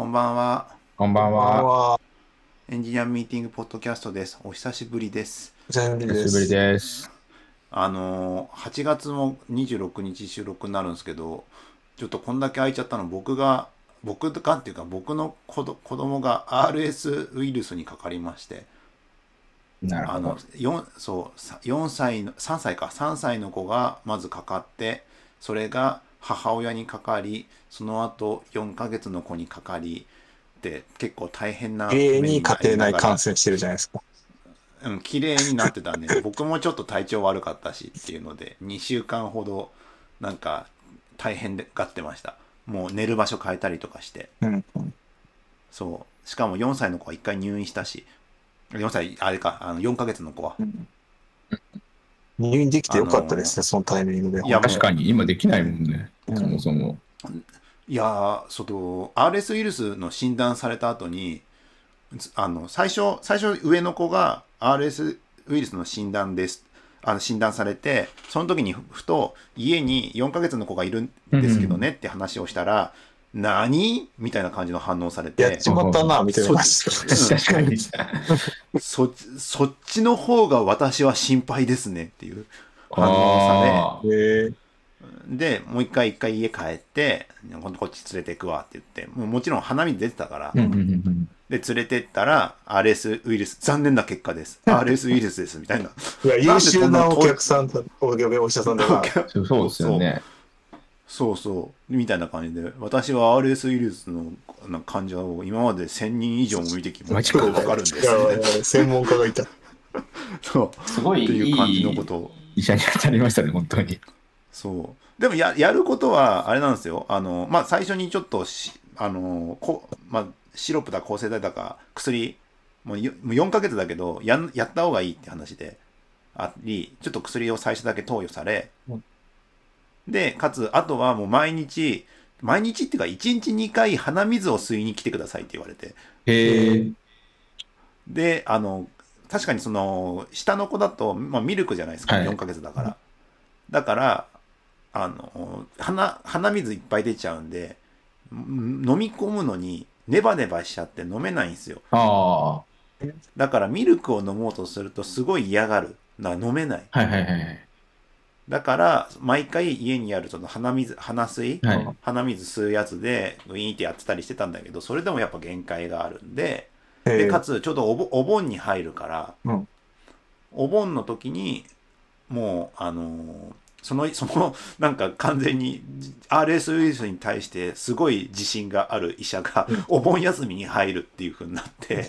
こんばんは。こんばんは。は。エンジニアミーティングポッドキャストです。お久しぶりです。全部です。久しぶりです。あのー、8月も26日収録になるんですけど、ちょっとこんだけ空いちゃったの、僕が、僕がっていうか、僕の子ど子供が RS ウイルスにかかりまして、あのなるほど。4そうさ4歳の3歳か3歳の子がまずかかってそれが母親にかかりその後4ヶ月の子にかかりって結構大変な永遠に家庭内感染染してるじゃないですか。うん綺麗になってたんで 僕もちょっと体調悪かったしっていうので2週間ほどなんか大変でがってました。もう寝る場所変えたりとかして。うん。そう。しかも4歳の子は1回入院したし4歳あれかあの4ヶ月の子は入院できてよかったですね、そのタイミングで。いや確かに今できないもんね。うんそもそも。いやー、その RS ウイルスの診断された後に、つあの最初、最初上の子が RS ウイルスの診断です。あの診断されて、その時にふふと家に4ヶ月の子がいるんですけどねって話をしたら、何？みたいな感じの反応されやってちまったな、みたいな感じ。確かに。そっちそっちの方が私は心配ですねっていう反応され、で、もう一回一回家帰って、今度こっち連れてくわって言って、もうもちろん花見出てたから、で、連れてったら、RS ウイルス、残念な結果です。RS ウイルスです、みたいな。いや、優秀なお客さんだ、おお医者さんだな。そうそうですよね。そうそう、みたいな感じで、私は RS ウイルスのな患者を今まで1000人以上も見てきました。マジかわかるんですいやいやね。専門家がいた。そう。すごいっていう感じのことを。医者に当たりましたね、本当に。そう。でもや、やることは、あれなんですよ。あの、まあ、最初にちょっとし、あの、こまあ、シロップだ、抗生剤だか、薬、もうよもう4ヶ月だけど、やんやった方がいいって話であり、ちょっと薬を最初だけ投与され、うんで、かつ、あとはもう毎日、毎日っていうか、1日2回鼻水を吸いに来てくださいって言われて、へえ。で、あの、確かにその、下の子だと、まあ、ミルクじゃないですか、はい4ヶ月だから。だから、あの、鼻、鼻水いっぱい出ちゃうんで、ん飲み込むのにネバネバしちゃって飲めないんですよ。ああ。だからミルクを飲もうとするとすごい嫌がる。だから飲めない。はいはいはい。だから、毎回家にあるその鼻水、鼻水、はい。鼻水吸うやつでウィーンってやってたりしてたんだけど、それでもやっぱ限界があるんで、で、かつ、ちょうどおぼお盆に入るから、うん。お盆の時に、もう、あのーその、その、なんか完全に RS ウイルスに対してすごい自信がある医者が、お盆休みに入るっていう風になって、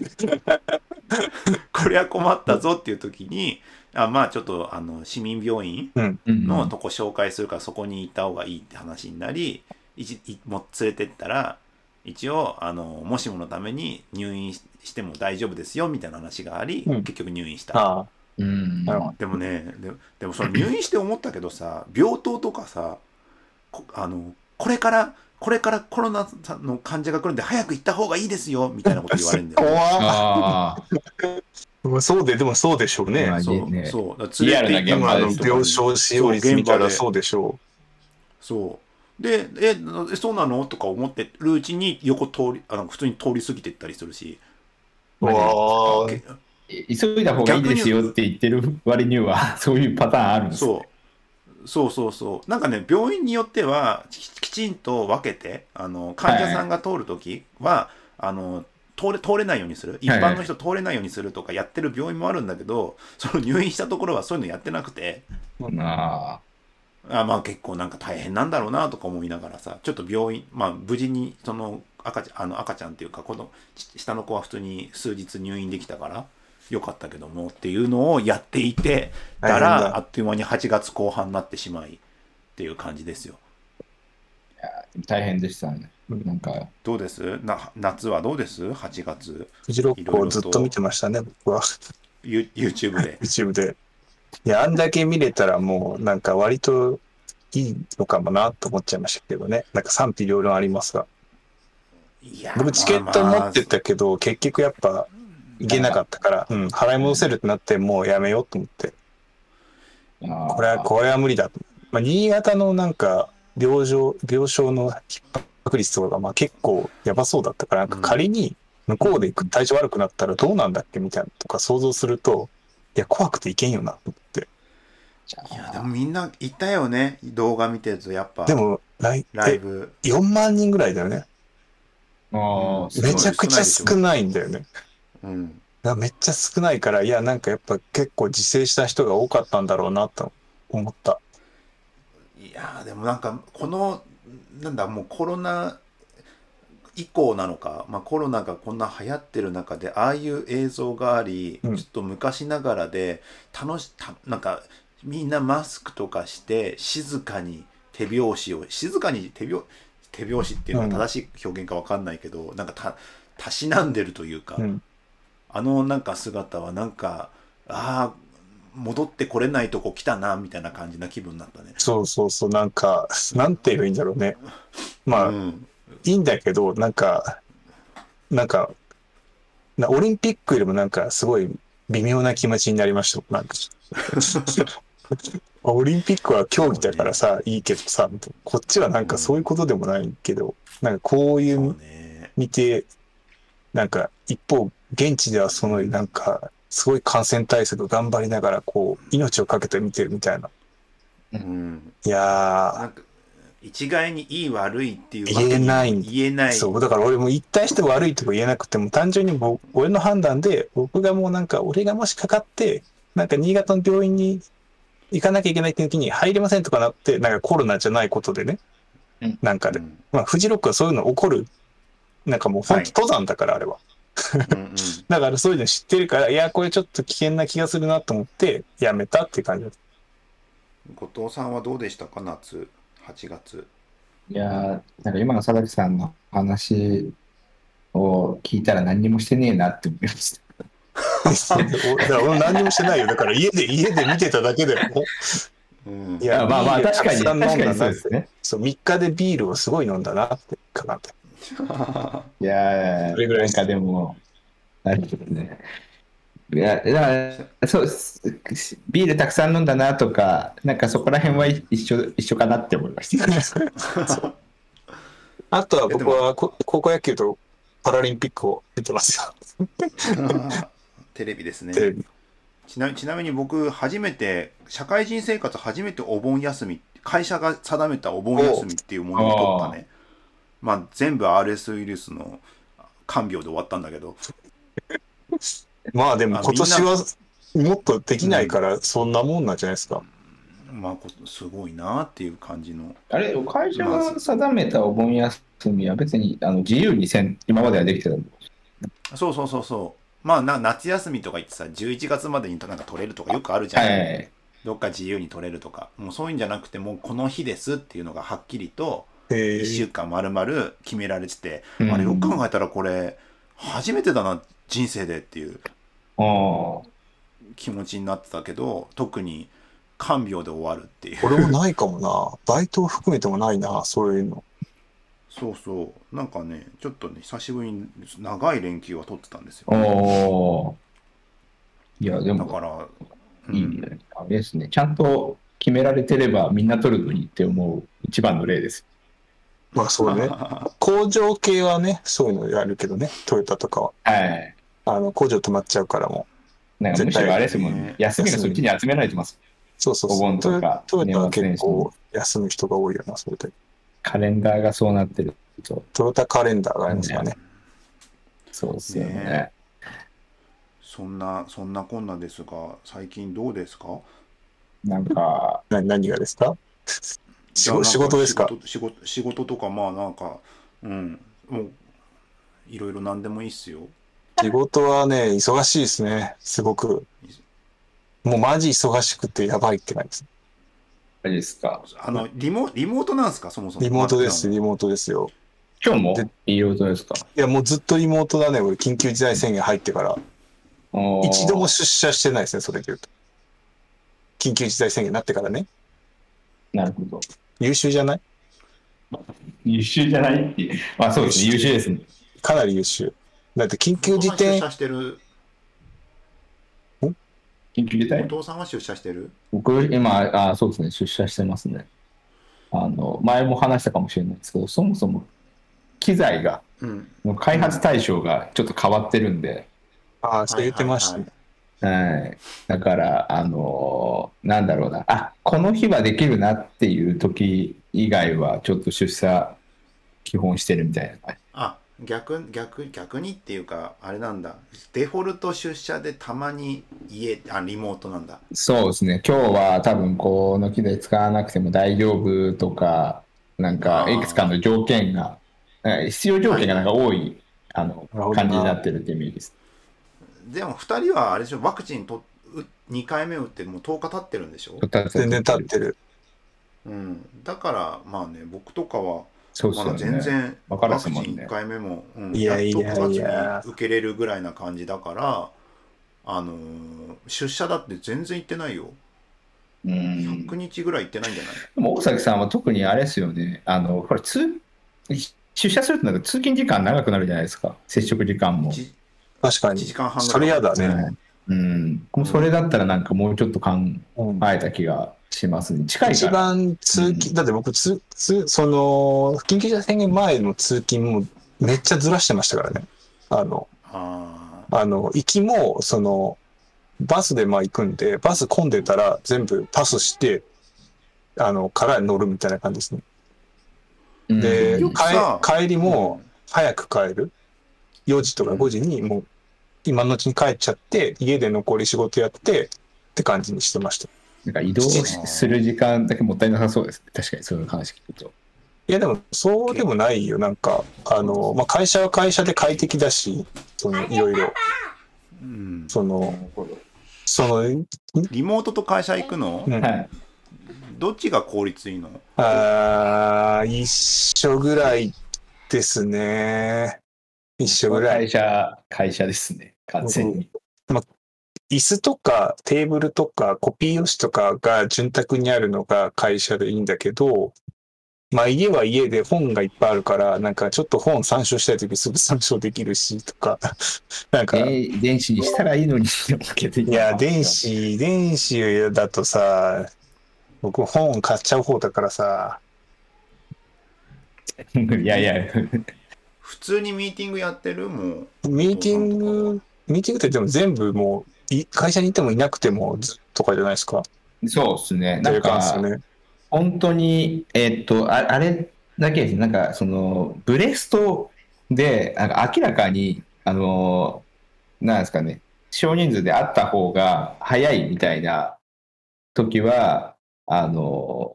これは困ったぞっていう時に、あまあちょっと、あの、市民病院うん。うんのとこ紹介するからそこに行った方がいいって話になり一いも連れてったら一応あのもしものために入院ししても大丈夫ですよみたいな話があり、うん結局入院したああ。うん。なるほでもねででもその入院して思ったけどさ病棟とかさこあのこれからこれからコロナの患者が来るんで早く行った方がいいですよみたいなこと言われるんだよ、ね、怖ああ。まあそうで、でもそうでしょうねま。あそう、ねそうだから連れて行った今の病床使用率見たらそうでしょそう。で、え、えそうなの？とか思ってるうちに横通り、あの普通に通り過ぎてったりするし。う。わ急いだ方がいいですよって言ってる割には、そういうパターンあるんですねそう。そうそうそう。なんかね、病院によっては、ききちんと分けて、あの、患者さんが通るときは、あの、通れ、通れないようにする。一般の人通れないようにするとかやってる病院もあるんだけど、その入院したところはそういうのやってなくて、ああまあ結構なんか大変なんだろうなとか思いながらさ、ちょっと病院、まあ無事にその赤ちゃん、あの赤ちゃんっていうか、このち下の子は普通に数日入院できたから、よかったけどもっていうのをやっていて、たら、だあっという間に8月後半になってしまいっていう感じですよ。あ。大変でしたね。なんか、どうです？な夏はどうです ?8 月、フジロックをずっと見てましたね、僕は。ユ YouTube で。YouTube で。いや、あんだけ見れたらもう、なんか割といいのかもなと思っちゃいましたけどね。なんか賛否両論ありますが。いや僕チケット持ってたけど、結局やっぱ行けなかったから、うん、払い戻せるってなってもうやめようと思って。ここれは、これは無理だと。まあ、新潟のなんか、病床、病床の逼確率とかがまあ結構やばそうだったから、なんか仮に向こうで体調悪くなったらどうなんだっけみたいなとか想像すると、いや、怖くていけんよなと思って。いやでもみんな言ったよね動画見てるとやっぱでも、ライライえブ4万人ぐらいだよね。ああ、すめちゃくちゃ少ないんだよね。うんめっちゃ少ないから、いや、なんかやっぱ結構自制した人が多かったんだろうなと思った。いやーでもなんかこのなんだもうコロナ以降なのか、まあ、コロナがこんな流行ってる中でああいう映像があり、うんちょっと昔ながらで楽したなんかみんなマスクとかして静かに手拍子を静かに手拍手拍子っていうのが正しい表現かわかんないけど、なんかたたしなんでるというか、うん。あのなんか姿はなんかああ戻ってこれないとこ来たなみたいな感じな気分になったね。そうそうそう、なんか、なんて言えばいいんだろうね。まあ、うんいいんだけど、なんか、なんか、なオリンピックよりもなんかすごい微妙な気持ちになりました。なんか オリンピックは競技だからさ、いいけどさ、こっちはなんかそういうことでもないけど、なんかこういそううね見て、なんか一方、現地ではそのなんか、すごい感染対策頑張りながら、こう、命をかけて見てるみたいな。うん。いやなんか一概にいい悪いっていう言えない。言えない。そう、だから俺も一対して悪いとか言えなくても、単純に僕俺の判断で、僕がもうなんか、俺がもしかかって、なんか新潟の病院に行かなきゃいけないって時に入れませんとかなって、なんかコロナじゃないことでね、うん。なんかで、うん。まあ、フジロックはそういうの起こる、なんかもう本はい。当登山だから、あれは。うんうんだからそういうの知ってるから、いや、これちょっと危険な気がするなと思って、やめたっていう感じだった。後藤さんはどうでしたか夏？8月いやーなんか今の佐々木さんの話を聞いたら何にもしてねえなって思いました。お だから俺何にもしてないよ。だから家で、家で見てただけでも、うんいやまあまあ確かに、確かにそうですね。そう、3日でビールをすごい飲んだなってかなって。いやそれぐらいーなんかでも、なるほどね。いや、だから、そうです。ビールたくさん飲んだなとか、なんかそこら辺は一緒一緒かなって思いました。あとは僕はこ高校野球とパラリンピックを出てますよ。テレビですねちなちなみに僕初めて社会人生活初めてお盆休み会社が定めたお盆休みっていうものを取ったねまあ全部 RS ウイルスの看病で終わったんだけど。まあでもあ今年はもっとできないからそんなもんなんじゃないですか。まあこすごいなっていう感じの。あれ、会社が定めたお盆休みは別にあの自由にせん今まではできてたの。そうそうそうそう。まあな夏休みとか言ってさ11月までになんか取れるとかよくあるじゃん、はい。どっか自由に取れるとか。もうそういうんじゃなくてもうこの日ですっていうのがはっきりとえ1週ー、間丸々決められてて、うんあれよく考えたらこれ初めてだな人生でっていう。気持ちになってたけど特に看病で終わるっていう俺もないかもな。バイトを含めてもないな、そういうの。そうそうなんかねちょっとね久しぶりに長い連休は取ってたんですよおお。いや、でも、だから、うんいいね。あれですね。ちゃんと決められてればみんな取るのにって思う一番の例です。まあそうね。工場系はね、そういうのやるけどね、トヨタとかは。はい。あの、工場止まっちゃうからもう。なんかむしろあれですもんね。休みがそっちに集められてます。そうそうお盆そう。トヨとかトヨタは結構休む人が多いよな、それで。カレンダーがそうなってると。トヨタカレンダーがありますからね。そうですよね。ねそんなそんなこんなですが最近どうですか？なんか、な何がですか？仕事仕事ですか？仕事仕事とかまあなんかうんもういろいろ何でもいいっすよ仕事はね、忙しいですね。すごく。もうマジ忙しくてやばいって感じです。あれですか？あのリモリモートなんですか？そもそもリモートです、まリモートですよ。今日も？でいい音ですか？いや、もうずっとリモートだね、俺、緊急事態宣言入ってから。一度も出社してないですね、それで言うと。緊急事態宣言になってからね。なるほど。優秀じゃない？優秀じゃない。まあそうですね。優秀ですね。かなり優秀。だって緊急事出態、社してる緊急事態？お父さんは出社してる？僕、今、あそうですね。出社してますね。あの、前も話したかもしれないですけど、そもそも機材が、うん。もう開発対象がちょっと変わってるんで、ああ、そう言ってましたね。はい。だから、あのーなんだろうな、あこの日はできるなっていう時以外は、ちょっと出社基本してるみたいな感あ、逆、逆、逆にっていうか、あれなんだ。デフォルト出社でたまに家、あ、リモートなんだ。じ。そうですね、今日は多分この機材使わなくても大丈夫とか、なんかいくつかの条件が、必要条件がなんか多い、あの感じになってるってイメージです。でも2人はあれでしょ、ワクチンと2回目打ってもう10日経ってるんでしょ？全然経ってる。うん。だから、まあね、僕とかは、まだそうですよね。全然ワクチンっすもんね1回目も、うん、いやいやいやっと9月に受けれるぐらいな感じだから、あのー出社だって全然行ってないよ。うん100日ぐらい行ってないんじゃない？でも大崎さんは特にあれですよね、あの、これ通、出社するとなんか通勤時間長くなるじゃないですか、接触時間も。一1確かに時。間半ぐらい。それやだね。はいうん。それだったらなんかもうちょっと考うんえた気がしますね。近い一から。番通勤、だって僕つつ、その、緊急事態宣言前の通勤もめっちゃずらしてましたからね。あの、ああの、行きも、その、バスでまあ行くんで、バス混んでたら全部パスして、あの、から乗るみたいな感じですね。うんで、帰帰りーも、早く帰る。4時とか5時にもう、今のうちに帰っちゃって、家で残り仕事やって、って感じにしてました。なんか移動する時間だけもったいなさそうです。確かにそういう話聞くと。いやでも、そうでもないよ。なんか、あの、まあ、会社は会社で快適だし、その、いろいろ、うん。その、その、リモートと会社行くの、うんはい。どっちが効率いいの？あー一緒ぐらいですね。一緒ぐらい会。社、会社ですね。完全に。椅子とかテーブルとかコピー用紙とかが潤沢にあるのが会社でいいんだけど、まあ家は家で本がいっぱいあるから、なんかちょっと本参照したいときすぐ参照できるしとか、なんか、えー電子にしたらいいのに。いや、電。子、電子だとさ、僕本買っちゃう方だからさ、いやいや、普通にミーティングやってるもう。ミーティング、ミーティングって言っても全部もう、い会社にいてもいなくてもずとかじゃないですか。そうですね。とないんか。本当に、えーっと、ああれだけですね、なんか、その、ブレストで、なんか明らかに、あの、なんですかね、少人数であった方が早いみたいな時は、あの、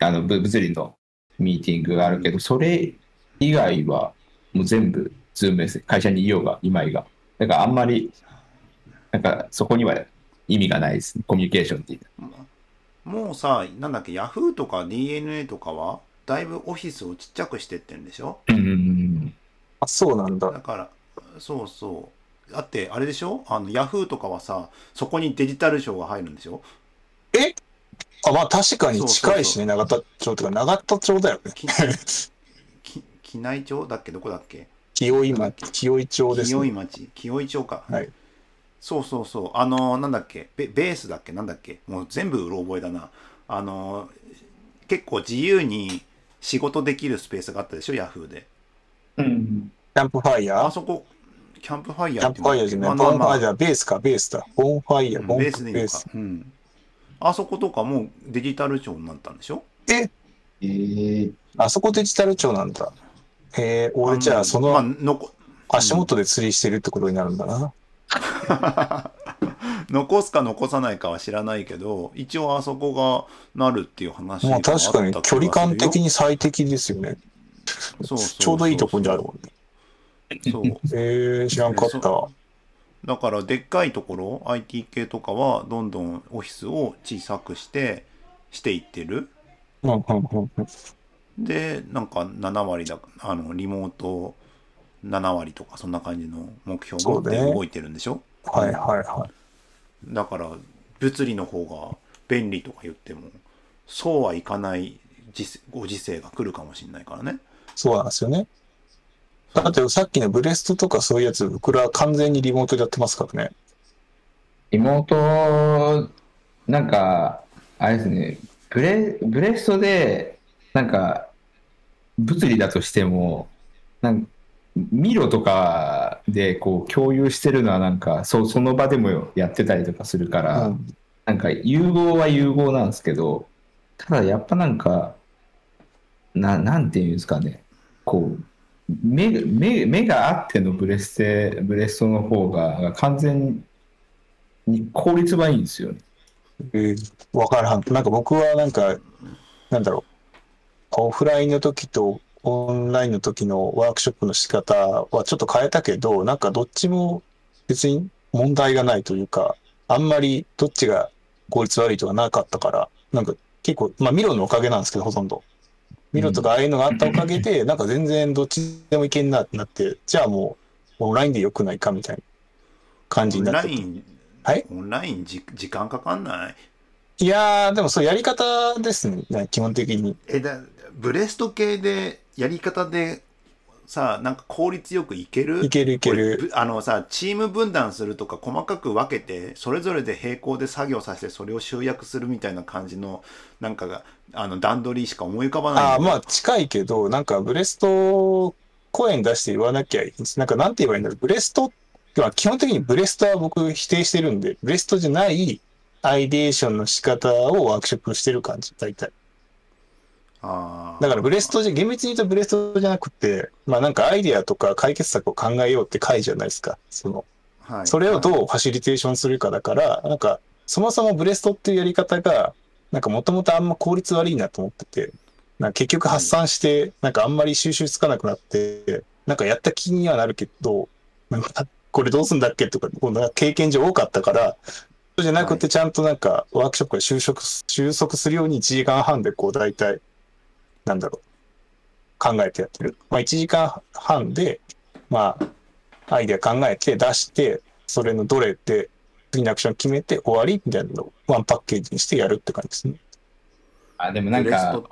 あのぶ物理のミーティングがあるけど、それ以外はもう全部、ズームです。会社にいようが、いまいが。だからあんまり、なんかそこには意味がないですね、コミュニケーションっていう。もうさ、なんだっけ、ヤフーとか DNA とかは、だいぶオフィスをちっちゃくしてってんでしょ？うんうんうんあ、そうなんだ。だから、そうそう。だって、あれでしょ？あの、ヤフーとかはさ、そこにデジタル庁が入るんでしょ？あ、まあ確かに近いしね、永田町とか、永田町だよね。機内町だっけ？どこだっけ？清井町、清井町ですね。清井町清井町か。はい。そうそうそう。あの、なんだっけ？ベベースだっけ？なんだっけ？もう全部うろ覚えだな。あの、結構自由に仕事できるスペースがあったでしょ？ヤフーで。うんキャンプファイヤー？あそこ、キャンプファイキャンプヤーっていうファイヤーじゃない。まあファイヤー、ベースか、ベースだ。ボンファイヤー、うんボンベースでいいのかベース。。うん。あそことかもうデジタル庁になったんでしょ？え、えーあそこデジタル庁なんだ。へえ、俺じゃあそまあ、の足元で釣りしてるってことになるんだな。残すか残さないかは知らないけど、一応あそこがなるっていう話がまあ確かに距離感的にに最適ですよね。そうちょうどいいとこにあるもんね。そう。へえ、知らんかった。だからでっかいところ IT 系とかはどんどんオフィスを小さくしてしていってるうんうんうんうんでなんか7割だあのリモート7割とかそんな感じの目標を持って動いてるんでしょ、はいはいはい。だから物理の方が便利とか言ってもそうはいかないご時世が来るかもしれないからねそうなんですよね。だってさっきのブレストとかそういうやつ、僕ら完全にリモートでやってますからね。妹、なんか、あれですね、ブレブレストで、なんか、物理だとしても、なんか Miro とかでこう共有してるのはなんかそうその場でもやってたりとかするから、うんなんか融合は融合なんですけど、ただやっぱなんか、ななんていうんですかね、こう、目目目があってのブレステ、ブレストの方が完全に効率はいいんですよね。えーわからん。なんか僕はなんか、なんだろう、オフラインの時とオンラインの時のワークショップの仕方はちょっと変えたけど、なんかどっちも別に問題がないというか、あんまりどっちが効率悪いとかなかったから、なんか結構、まあミロのおかげなんですけど、ほとんど。ミロとかああいうのがあったおかげで、なんか全然どっちでもいけんなってなって、じゃあもうオンラインでよくないかみたいな感じオンになってて。ライン、はい？オンラインじ時間かかんない？いやー、でもそうやり方ですね、基本的に。えだブレスト系でやり方でさなんか効率よくいける？いけるいける。ぶあのさチーム分断するとか細かく分けてそれぞれで並行で作業させてそれを集約するみたいな感じのなんかがあの段取りしか思い浮かばないああ、まあ近いけど、なんかブレスト声に出して言わなきゃいいんです。なんかなんて言えばいいんだろう。ブレスト、まあ基本的にブレストは僕否定してるんで、ブレストじゃないアイデーションの仕方をワークショップしてる感じ、大体。あー。だからブレストじゃ、厳密に言うとブレストじゃなくて、まあなんかアイデアとか解決策を考えようって回じゃないですか。その、はい。それをどうファシリテーションするかだから、なんか、そもそもブレストっていうやり方が、なんかもともとあんま効率悪いなと思ってて、なんか結局発散して、なんかあんまり収集つかなくなって、なんかやった気にはなるけど、なんかこれどうすんだっけとか、こうなんか経験上多かったから、そうじゃなくてちゃんとなんかワークショップが収束す収束するように1時間半でこう大体、なんだろう、考えてやってる。まあ1時間半で、まあ、アイデア考えて出して、それのどれで次のアクション決めて終わりみたいなのをワンパッケージにしてやるって感じですね。あでもなんか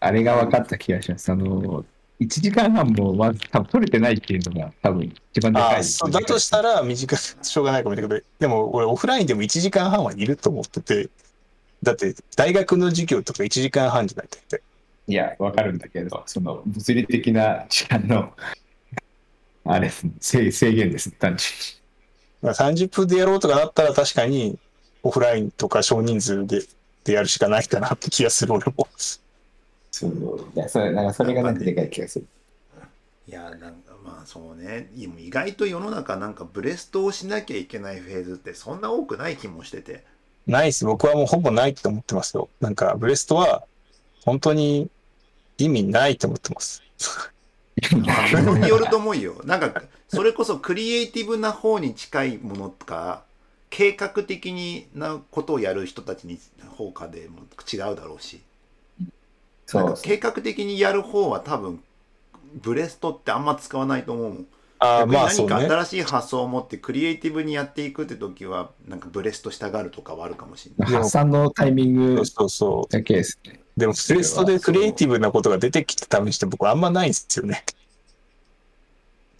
あれが分かった気がします。あの1時間半もまず多分取れてないっていうのが多分一番でかいだとしたら短く、しょうがないかもしれないけど、でも俺オフラインでも1時間半はいると思ってて、だって大学の授業とか1時間半じゃないとって。いや、わかるんだけど、その物理的な時間の、あれ制制限ですね、単純まあ30分でやろうとかなったら確かにオフラインとか少人数ででやるしかないかなって気がする俺も。そういやそれなんかそれがなんかでかい気がする。いやなんかまあそうねい意外と世の中なんかブレストをしなきゃいけないフェーズってそんな多くない気もしててないっす。僕はもうほぼないと思ってますよ。なんかブレストは本当に意味ないと思ってます。ものによると思うよ。なんかそれこそクリエイティブな方に近いものとか計画的になことをやる人たちに方かでも違うだろうし。そう。なんか計画的にやる方は多分ブレストってあんま使わないと思うもんああ、逆に何まあそうね。か新しい発想を持ってクリエイティブにやっていくって時はなんかブレストしたがるとかはあるかもしれない 発散のタイミングそうそうそう。だけですね。でもブレストでクリエイティブなことが出てきた試しって僕あんまないんですよね。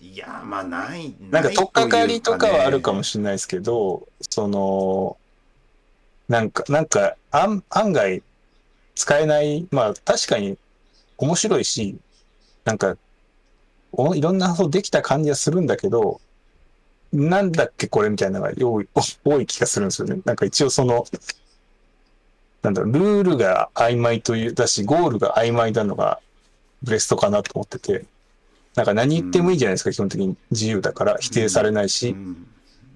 いやまあないなんか取っかかりとかはあるかもししれないですけど、その、なんか、なんか、案案外使えない、まあ確かに面白いし、なんか、おいろんな発想できた感じはするんだけど、なんだっけこれみたいなのが多い 多い気がするんですよね。なんか一応その、なんだろう、ルールが曖昧という、だし、ゴールが曖昧なのがブレストかなと思ってて、なんか何言ってもいいじゃないですか、基本的に自由だから否定されないし、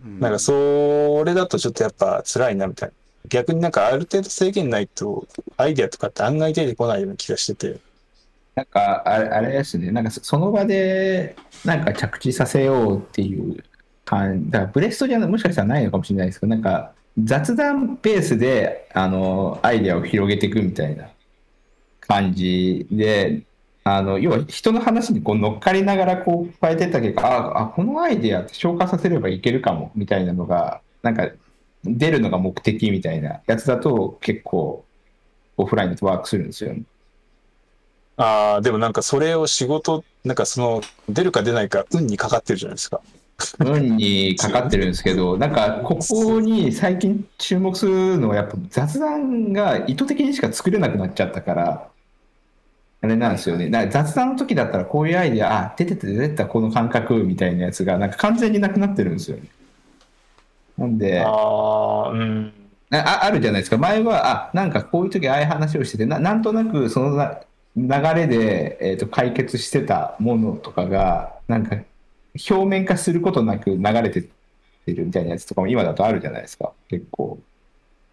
なんかそれだとちょっとやっぱ辛いなみたいな。逆になんかある程度制限ないとアイデアとかって案外出てこないような気がしてて。なんかあれあれですね、なんかその場でなんか着地させようっていう感だからブレストじゃもしかしたらないのかもしれないですけど、なんか雑談ベースであのアイデアを広げていくみたいな感じで、あの要は人の話にこう乗っかりながらこう変えてった結果、ああ、このアイデアって消化させればいけるかもみたいなのが、なんか出るのが目的みたいなやつだと結構オフラインだとワークするんですよ。ああ、でもなんかそれを仕事、なんかその出るか出ないか運にかかってるじゃないですか。運にかかってるんですけど、なんかここに最近注目するのはやっぱ雑談が意図的にしか作れなくなっちゃったから、あれなんですよね。か雑談の時だったらこういうアイデア、あ、出てた出てたこの感覚みたいなやつが、なんか完全になくなってるんですよね。なんで、ああ、うん。ああるじゃないですか。前は、あ、なんかこういう時ああいう話をしてて、ななんとなくそのな流れで、えー、と解決してたものとかが、なんか表面化することなく流れてってるみたいなやつとかも今だとあるじゃないですか。結構。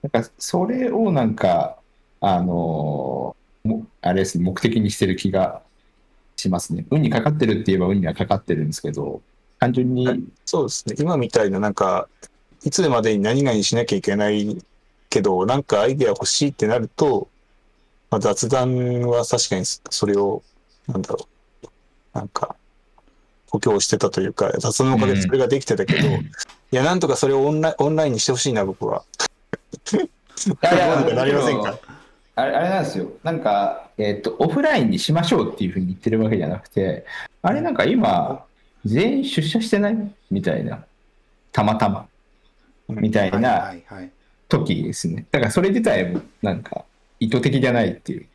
なんかそれをなんか、あのあれですね、目的にしてる気がしますね。運にかかってるって言えば運にはかかってるんですけど、単純に、そうですね。今みたいな、なんか、いつまでに何々しなきゃいけないけど、なんかアイデア欲しいってなると、まあ、雑談は確かにそれを、なんだろう、なんか、補強してたというか、雑談のおかげでそれができてたけど、いや、なんとかそれをオンラインオンラインにしてほしいな、僕は。いやいやなりませんか？あれあれなんですよ。なんか、えっ、と、オフラインにしましょうっていうふうに言ってるわけじゃなくて、あれなんか今、全員出社してないみたいな。たまたま。みたいはいな。時ですね。だからそれ自体もなんか意図的じゃないっていう。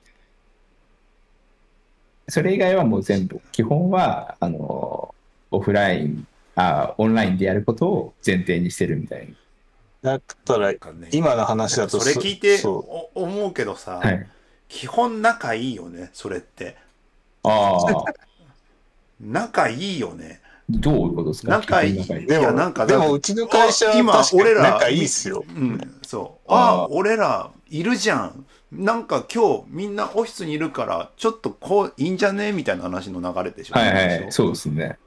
それ以外はもう全部、基本は、あの、オフライン、あオンラインでやることを前提にしてるみたいだったら今の話だとそれ聞いて思うけどさ、な。はい。基本仲いいよねそれってああ、仲いいよねどういうことですか？仲いい仲い。いでもいやなんかでもうちの会社は今俺ら仲いいっすよ。うん。そう。ああー俺らいるじゃん。なんか今日みんなオフィスにいるからちょっとこういいんじゃね？みたいな話の流れでしょ？はいはい、う。そうですね。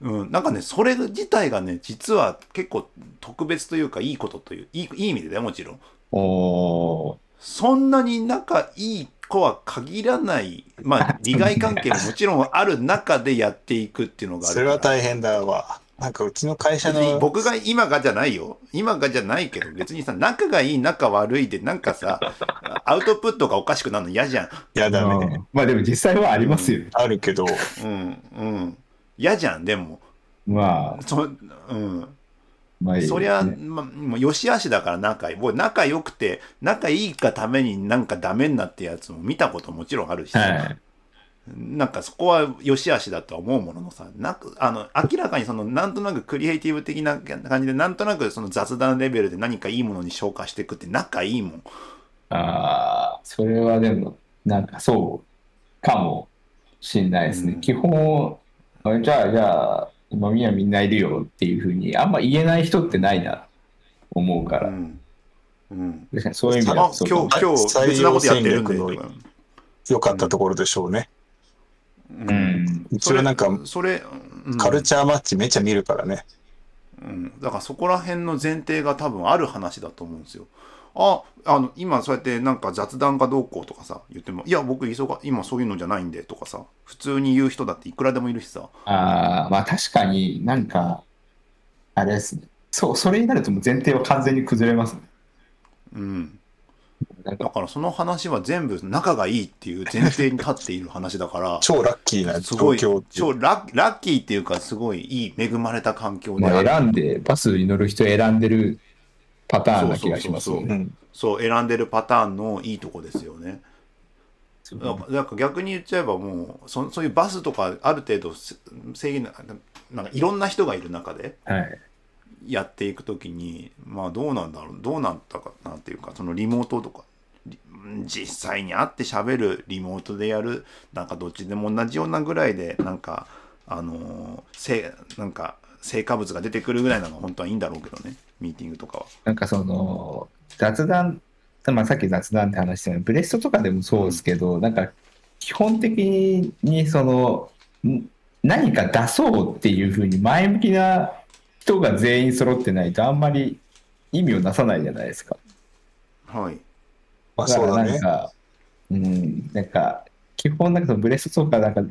うん、なんかねそれ自体がね実は結構特別というかいいことといういいいい意味でねもちろん。おー。そんなに仲いい子は限らない、まあ、利害関係ももちろんある中でやっていくっていうのがあるそれは大変だわ。なんかうちの会社の、僕が今がじゃないよ。今がじゃないけど、別にさ、仲がいい、仲悪いで、なんかさ、アウトプットがおかしくなるの嫌じゃん。やだね。うんまあでも実際はありますよね。あるけど、うん、うん。嫌じゃん、でも。まあ、そ,、うん、まあいいそりゃ、ねま、もう良し悪しだから仲いい。もう仲良くて、仲いいがためになんかダメになってやつも見たこともちろんあるし、はい。なんかそこは良し悪しだとは思うもののさ、なんかあの明らかにそのなんとなくクリエイティブ的な感じで、なんとなくその雑談レベルで何かいいものに消化していくって仲いいもん。ああ、それはでも、なんかそうかもしんないですね。うん基本、あじゃあ、じゃあ、今みはみんないるよっていうふうに、あんま言えない人ってないな、思うから。うん。うん。確かにそういう意味あ、では今日、今日別なことやってるんで。採用戦略の良かったところでしょうね。ううん。うちはなんか、それ、うんカルチャーマッチめちゃ見るからね。うん、だからそこら辺の前提が多分ある話だと思うんですよ。あ、あの、今そうやってなんか雑談がどうこうとかさ、言っても、いや、僕忙が、今そういうのじゃないんでとかさ、普通に言う人だっていくらでもいるしさ。ああ、まあ確かになんか、あれですね。そう、それになるともう前提は完全に崩れますね。うん。だからその話は全部仲がいいっていう前提に立っている話だから、超ラッキーなすごい、超ラッラッキーっていうか、すごいいい、恵まれた環境で。選んで、バスに乗る人選んでるパターンな気がしますそう選んでるパターンのいいとこですよね。そうだか逆に言っちゃえばもうそそういうバスとかある程度せ制限ななんかいろんな人がいる中ではい。やっていくときにまあどうなんだろうどうなったかなっていうかそのリモートとかり実際に会って喋るリモートでやるなんかどっちでも同じようなぐらいでなんかあのーせなんか成果物が出てくるぐらいなのが本当はいいんだろうけどねミーティングとかは。なんかその、雑談、まあ、さっき雑談って話したようにブレストとかでもそうですけど、なんか基本的にその、ん何か出そうっていうふうに前向きな人が全員揃ってないとあんまり意味をなさないじゃないですか。はい。まからそうだね。なんか、うん、なんか、基本なんかそのブレストとか、なんか、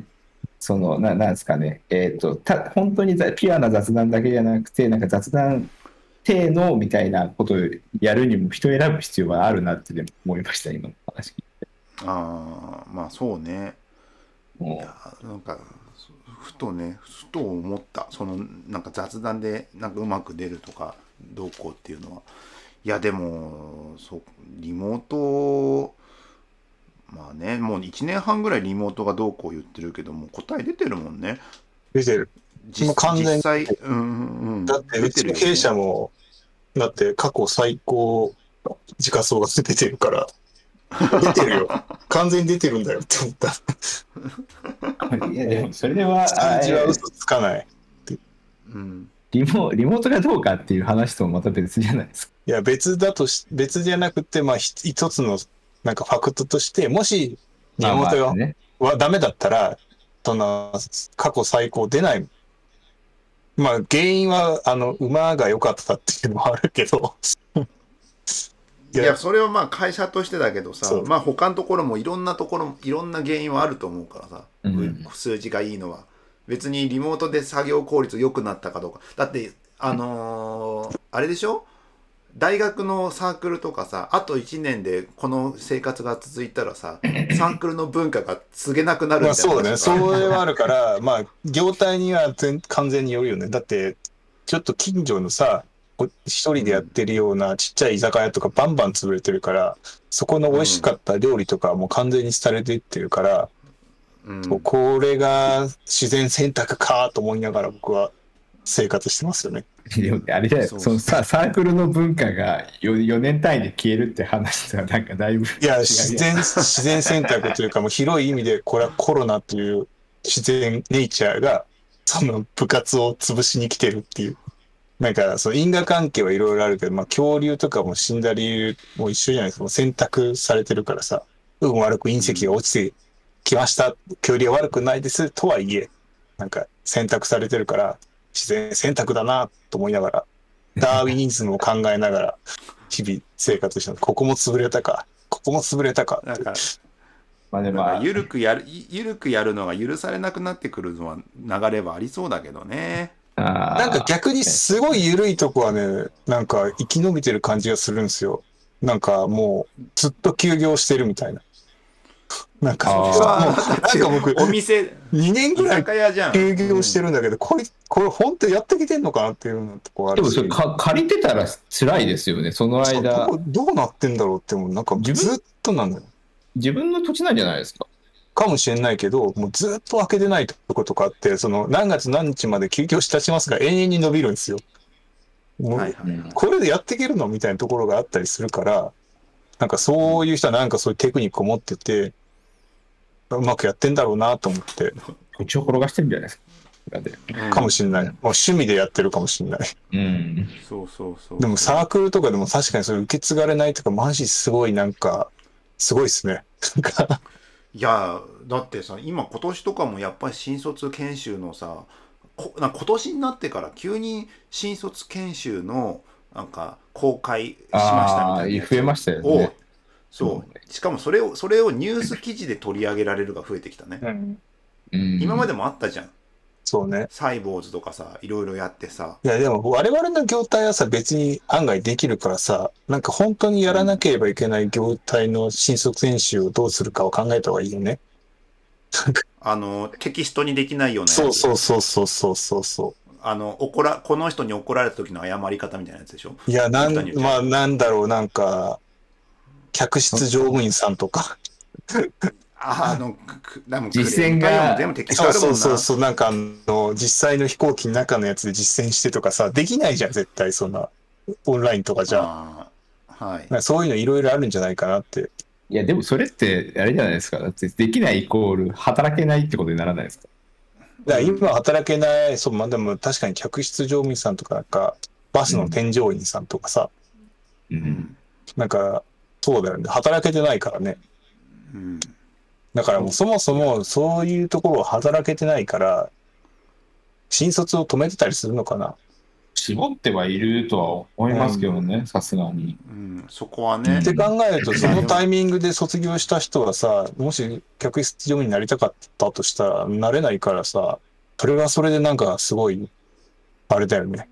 その、ななんですかね、えっ、と、た、本当にざピュアな雑談だけじゃなくて、なんか雑談程のみたいなことをやるにも人を選ぶ必要があるなって思いました、今の話聞いて。ああまあそうね。いもやなんかふとねふと思ったそのなんか雑談でなんかうまく出るとかどうこうっていうのはいやでもそうリモートまあねもう1年半ぐらいリモートがどうこう言ってるけどもう答え出てるもんね出てる。実もう完全に実際うんうんうんだって、うちの経営者も、だって過去最高時価総額出てるから、出てるよ。完全に出てるんだよって思った。いやでもそれは数字は嘘つかない。うんリモリモートがどうかっていう話ともまた別じゃないですか。いや、別だとし、別じゃなくて、まあ、ひ一つの、なんかファクトとして、もし、リモートが、ね。はダメだったら、その、過去最高出ない。まあ、原因は、あの、馬が良かったっていうのもあるけど。いいやそれはまあ会社としてだけどさまあ他のところもいろんなところいろんな原因はあると思うからさ、うん。数字がいいのは。別にリモートで作業効率良くなったかどうか。だってあのーあれでしょ？大学のサークルとかさあと1年でこの生活が続いたらさ サークルの文化が告げなくなるまあみたいなそうだね。それはあるから、まあ、業態には全完全によるよね。だって、ちょっと近所のさ、こ一人でやってるようなちっちゃい居酒屋とかバンバン潰れてるから、そこの美味しかった料理とかはもう完全に廃れていってるから、うんこれが自然選択かと思いながら僕は生活してますよね。あれじゃないそのさサークルの文化が 4, 年単位で消えるって話とはなんかだいぶいや、自然、自然選択というか、もう広い意味で、これはコロナという自然、ネイチャーが、その部活を潰しに来てるっていう。なんか、その因果関係はいろいろあるけど、まあ、恐竜とかも死んだ理由も一緒じゃないですか。選択されてるからさ、運悪く隕石が落ちてきました。恐竜は悪くないです。とはいえ、なんか選択されてるから、自然選択だなと思いながら、ダーウィニズムを考えながら、日々生活してます。ここも潰れたか、ここも潰れたかってなんかまあでもなんか緩くやるゆるくやるのが許されなくなってくるのは流れはありそうだけどねななんか逆にすごい緩いとこはね、なんか生き延びてる感じがするんですよ。なんかもうずっと休業してるみたいな。なんか、もうなんか僕、お店2年ぐ居らい酒屋じゃん休業してるんだけど、これ、これ本当やってきてんのかなっていうようなとこあるし。でもそれか借りてたら辛いですよねその間どうどうなってんだろうってもうなんか自分ずっとなんだよ。自分の土地なんじゃないですかかもしれないけど、もうずっと開けてないとことかあって、その何月何日まで休業し立ちますが永遠に伸びるんですよ。もうはいはいはいこれでやっていけるのみたいなところがあったりするから、なんかそういう人はなんかそういうテクニックを持ってて、うまくやってんだろうなと思って、土地を転がしてるんじゃないですか。かもしれない。もう趣味でやってるかもしれない。うん。そうそうそう。でもサークルとかでも確かにそれ受け継がれないとか、マジすごいなんか、すごいですね。いやだってさ今今年とかもやっぱり新卒研修のさこな今年になってから急に新卒研修のなんか公開しましたみたいな増えましたよをねそう。しかもそれをそれをニュース記事で取り上げられるが増えてきたね、うん。今までもあったじゃん。そうね。サイボーズとかさいろいろやってさ。いや、でも我々の業態はさ、別に案外できるからさ、なんか本当にやらなければいけない業態の新卒研修をどうするかを考えた方がいいよね。あのテキストにできないようなやつ。そうそうそうそうそうそう。そあの怒らこの人に怒られた時の謝り方みたいなやつでしょ？う。いや、なんまあなんだろう、なんか、客室乗務員さんとか。ああのくでも実践が全部テキストあそうそうそうなんかあの、実際の飛行機の中のやつで実践してとかさ、できないじゃん、絶対そんな。オンラインとかじゃ。はいそういうのいろいろあるんじゃないかなって。いやでもそれってあれじゃないですかだってできないイコール働けないってことにならないですか？だから今働けない、そう、まあでも確かに客室乗務員さんとか、なんか、バスの添乗員さんとかさ、ううんんなんか、そうだよね。働けてないからね。うんだからもうそもそもそういうところを働けてないから、新卒を止めてたりするのかな。絞ってはいるとは思いますけどねさすがにうん、そこはね、って考えると、そのタイミングで卒業した人はさ、もし客室乗務員になりたかったとしたら、なれないからさ、それはそれでなんかすごい、あれだよね。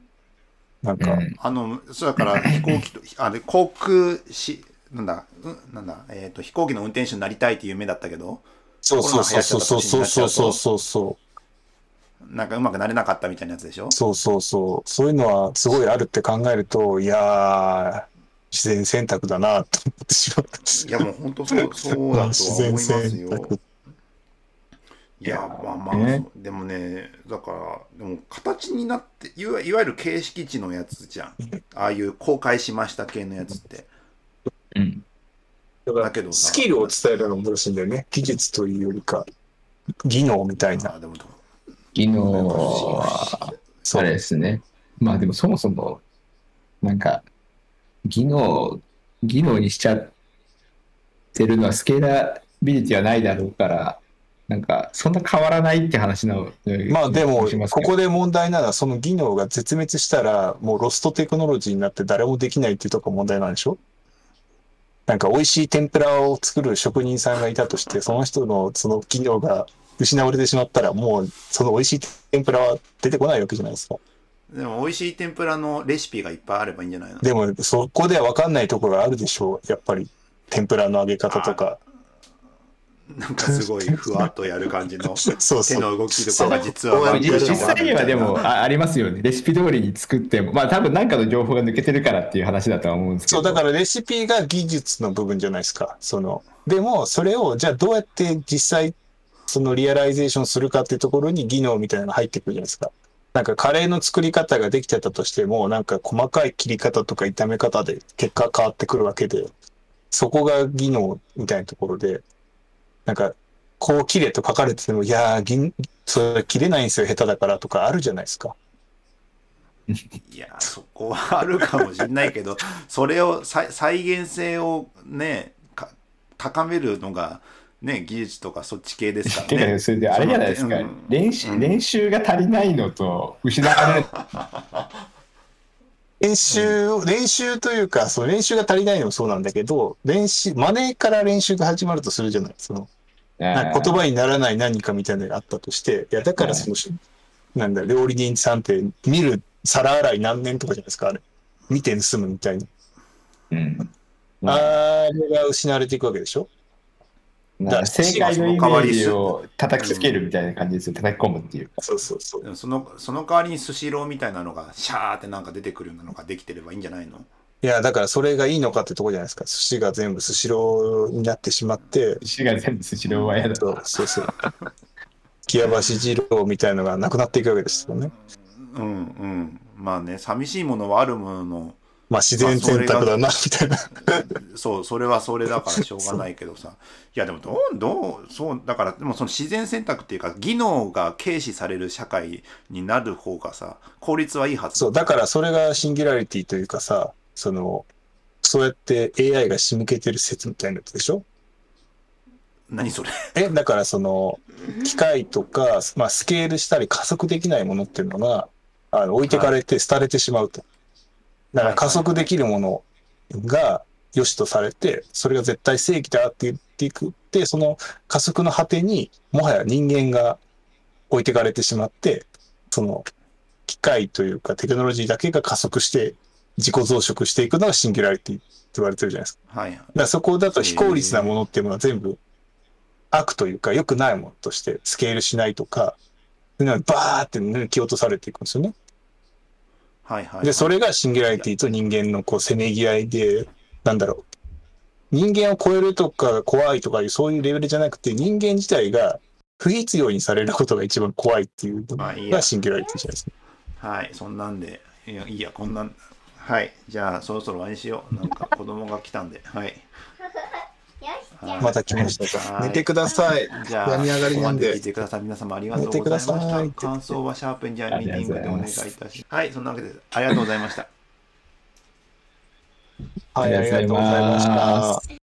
なんか、うんあのそうだから飛行機とあで航空しなんだ、うん、なんだ、えっ、と飛行機の運転手になりたいっていう夢だったけどそうそうそうそうそうそうそうそうそうそう。なんかうまくなれなかったみたいなやつでしょ？そうそうそう。そういうのはすごいあるって考えると、いや自然選択だなと思ってしまった。いやもう本当そう そうだとは思いますよ。いやまあまあ、ねでもねだからでも形になっていわいわゆる形式値のやつじゃんああいう公開しました系のやつってうん。だからだけどさスキルを伝えるのが難しいんだよね。技術というよりか、技能みたいな。あでも技能は、そうあれですね。まあでもそもそも、なんか、技能、技能にしちゃってるのはスケーラビリティはないだろうから、なんか、そんな変わらないって話なのまあでも、ここで問題なのは、その技能が絶滅したら、もうロストテクノロジーになって誰もできないっていうとこが問題なんでしょ？なんか美味しい天ぷらを作る職人さんがいたとして、その人のその技能が失われてしまったら、もうその美味しい天ぷらは出てこないわけじゃないですか。でも美味しい天ぷらのレシピがいっぱいあればいいんじゃないの？でも、そこでは分かんないところがあるでしょう。やっぱり、天ぷらの揚げ方とか。なんかすごい ふわっとやる感じの。手の動きとかが実は実実際にはでもあありますよね。レシピ通りに作っても、まあ多分何かの情報が抜けてるからっていう話だとは思うんですけど。そう、だからレシピが技術の部分じゃないですか。その、でも、それを、じゃあどうやって実際、その realization するかっていうところに技能みたいなのが入ってくるじゃないですか。なんかカレーの作り方ができてたとしても、なんか細かい切り方とか炒め方で結果変わってくるわけで、そこが技能みたいなところで、なんか、こう切れと書かれてても、いやー、俺それ切れないんですよ、下手だからとかあるじゃないですか。いやそこはあるかもしれないけど それを再再現性をねか高めるのがね技術とかそっち系ですからね。それであれじゃないですか、うん練習うん練習が足りないのと失われる 練習、練習というか、その練習が足りないのもそうなんだけど、練習、真似から練習が始まるとするじゃないその、言葉にならない何かみたいなのがあったとして、いや、だからその、なんだ、料理人さんって見る皿洗い何年とかじゃないですか、あれ。見て盗むみたいな。うん。あれが失われていくわけでしょ？なんか正解のイメージを叩きつけるみたいな感じですよ。叩き込むっていう。かそうそうそう。そのその代わりにスシローみたいなのがシャーってなんか出てくるようなのができてればいいんじゃないの？いや、だからそれがいいのかってとこじゃないですか。寿司が全部スシローになってしまって、寿司が全部スシローは嫌だそうそうそう。木屋橋二郎みたいのがなくなっていくわけですよね。うんうんまあね寂しいものはあるもののまあ自然選択だな、みたいな。そうそれはそれだからしょうがないけどさいやでもどうどうそうだからでもその自然選択っていうか技能が軽視される社会になる方がさ効率はいいはずそう、だからそれがシンギュラリティというかさ、その、そうやって AI が仕向けてる説みたいなやつでしょ？何それ？え、だからその、機械とか、まあスケールしたり加速できないものっていうのが、あの置いてかれて廃れてしまうと。だから加速できるものが良しとされて、それが絶対正義だって言っていくって、その加速の果てに、もはや人間が置いてかれてしまって、その、機械というかテクノロジーだけが加速して自己増殖していくのがシンギュラリティって言われてるじゃないですか。はいだからそこだと非効率なものっていうのは全部悪というか良くないものとしてスケールしないとか、バーって抜き落とされていくんですよね。はいはいで、それがシンギュラリティと人間のこうせめぎ合いで、なんだろう。人間を超えるとか怖いとかいうそういうレベルじゃなくて人間自体が不必要にされることが一番怖いっていうのがシンギュラリティじゃないですか。はいそんなんでいやいいやこんなんはいじゃあそろそろ終わりにしようなんか子供が来たんではい また来ましたか。はい寝てください。じゃあ、病み上がりなんで聞いてください。皆様ありがとうございました。感想はシャープエンジニアミーティングでお願いいたします。はい、そんなわけで、ありがとうございました。はい、ありがとうございました。